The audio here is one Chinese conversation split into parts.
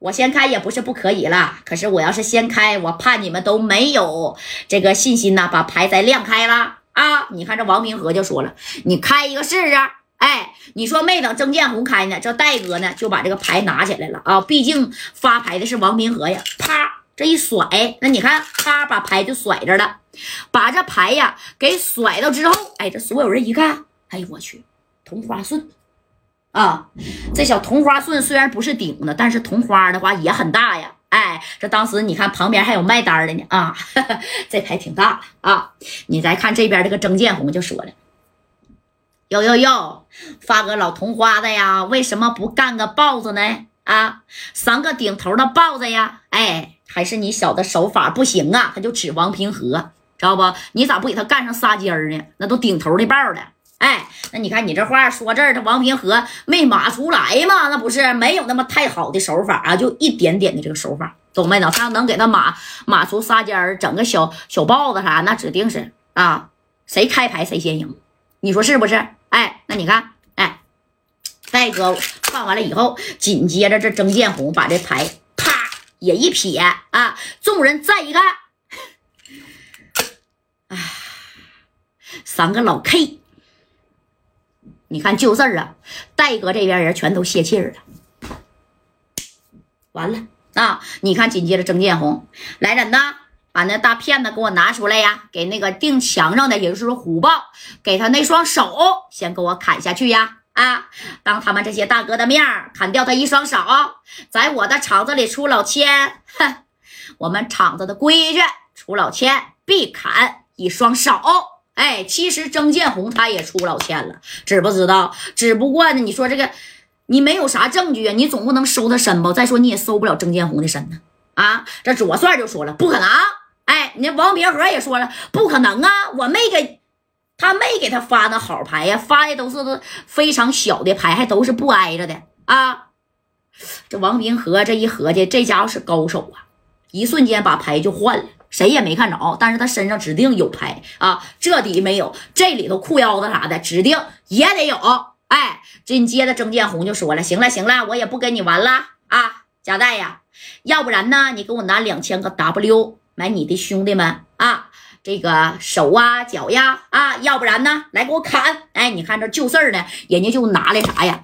我先开也不是不可以了，可是我要是先开，我怕你们都没有这个信心呐，把牌再亮开了啊！你看这王明和就说了，你开一个试试。哎，你说没等曾建红开呢，这戴哥呢就把这个牌拿起来了啊！毕竟发牌的是王明和呀，啪这一甩，那你看，啪把牌就甩着了，把这牌呀给甩到之后，哎，这所有人一看，哎呦我去，同花顺啊！这小同花顺虽然不是顶的，但是同花的话也很大呀。哎，这当时你看旁边还有卖单的呢啊，这牌挺大的啊！你再看这边这个曾建红就说了。哟哟哟，发个老同花的呀？为什么不干个豹子呢？啊，三个顶头的豹子呀？哎，还是你小子手法不行啊？他就指王平和，知道不？你咋不给他干上仨尖儿呢？那都顶头的豹了。哎，那你看你这话说这儿，他王平和没码出来嘛？那不是没有那么太好的手法啊，就一点点的这个手法，懂没呢？他要能给他码码出仨尖儿，整个小小豹子啥，那指定是啊，谁开牌谁先赢，你说是不是？哎，那你看，哎，戴哥放完了以后，紧接着这曾建红把这牌啪也一撇啊，众人再一看，啊，三个老 K，你看就事儿啊，戴哥这边人全都泄气儿了，完了啊，你看紧接着曾建红来人呐。把那大片子给我拿出来呀！给那个钉墙上的，也就是说虎豹，给他那双手先给我砍下去呀！啊，当他们这些大哥的面儿砍掉他一双手，在我的厂子里出老千，哼，我们厂子的规矩，出老千必砍一双手。哎，其实曾建红他也出老千了，知不知道？只不过呢，你说这个你没有啥证据啊，你总不能收他身吧？再说你也收不了曾建红的身呢。啊，这左帅就说了，不可能。哎，那王平和也说了，不可能啊！我没给他，没给他发那好牌呀，发的都是非常小的牌，还都是不挨着的啊！这王平和这一合计，这家伙是高手啊，一瞬间把牌就换了，谁也没看着，但是他身上指定有牌啊，这底没有，这里头裤腰子啥的指定也得有。哎，紧接着曾建红就说了，行了行了，我也不跟你玩了啊，贾代呀，要不然呢，你给我拿两千个 W。买你的兄弟们啊，这个手啊脚呀啊，要不然呢，来给我砍！哎，你看这就事儿呢，人家就拿来啥呀，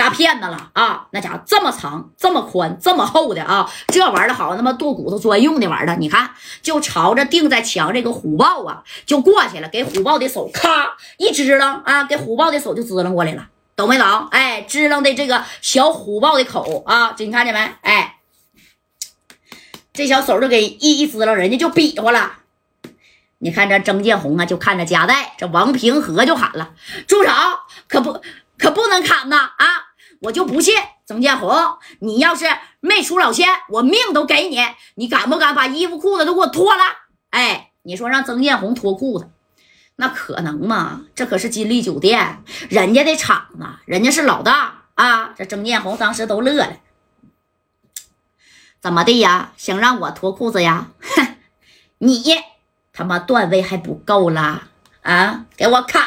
大片子了啊，那家伙这么长、这么宽、这么厚的啊，这玩意儿好他妈剁骨头专用的玩意儿，你看就朝着钉在墙这个虎豹啊，就过去了，给虎豹的手咔一支棱啊，给虎豹的手就支棱过来了，懂没懂？哎，支棱的这个小虎豹的口啊，这你看见没？哎。这小手就给一一支棱，人家就比划了。你看这曾建红啊，就看着夹带，这王平和就喊了：“住手！可不可不能砍呐！我就不信曾建红，你要是没出老千，我命都给你。你敢不敢把衣服裤子都给我脱了？哎，你说让曾建红脱裤子，那可能吗？这可是金利酒店人家的厂子，人家是老大啊！这曾建红当时都乐了。”怎么的呀？想让我脱裤子呀？哼，你他妈段位还不够啦！啊，给我砍！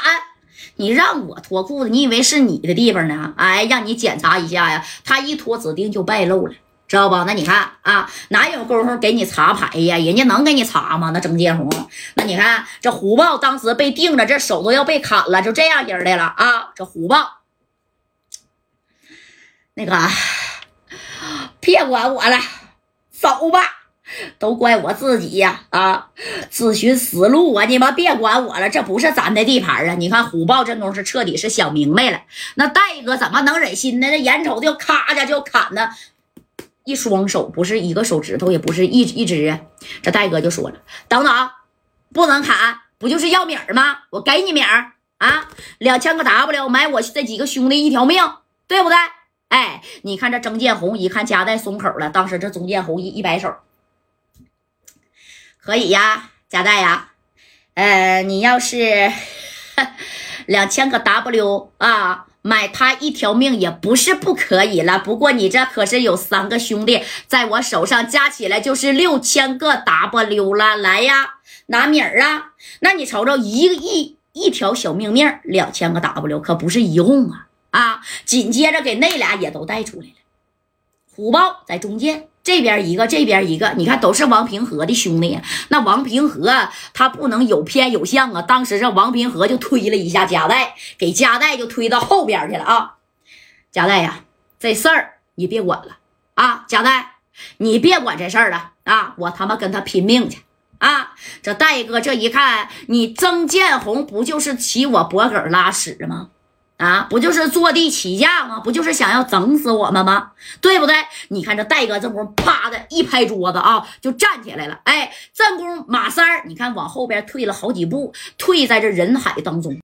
你让我脱裤子，你以为是你的地方呢？哎，让你检查一下呀！他一脱，指定就败露了，知道不？那你看啊，哪有功夫给你查牌呀？人家能给你查吗？那曾建红，那你看这虎豹当时被定着，这手都要被砍了，就这样人来了啊！这虎豹，那个 别管我了。走吧，都怪我自己呀！啊，自寻死路啊！你们别管我了，这不是咱的地盘啊！你看虎豹这功夫彻底是想明白了，那戴哥怎么能忍心呢？那眼瞅就咔家就砍呢，一双手不是一个手指头，也不是一一只啊！这戴哥就说了：“等等，不能砍，不就是要米儿吗？我给你米儿啊，两千个 W 买我这几个兄弟一条命，对不对？”哎，你看这曾建红一看夹带松口了，当时这曾建红一一摆手，可以呀，加代呀，呃，你要是 两千个 W 啊，买他一条命也不是不可以了。不过你这可是有三个兄弟在我手上，加起来就是六千个 W 了。来呀，拿米儿啊！那你瞅瞅，一个亿一条小命命，两千个 W 可不是一共啊。啊！紧接着给那俩也都带出来了。虎豹在中间，这边一个，这边一个，你看都是王平和的兄弟。那王平和他不能有偏有向啊！当时这王平和就推了一下加代，给加代就推到后边去了啊！加代呀，这事儿你别管了啊！加代，你别管这事儿了啊！我他妈跟他拼命去啊！这戴哥这一看，你曾建红不就是骑我脖梗拉屎吗？啊，不就是坐地起价吗？不就是想要整死我们吗？对不对？你看这戴哥这功夫，啪的一拍桌子啊，就站起来了。哎，这功马三儿，你看往后边退了好几步，退在这人海当中。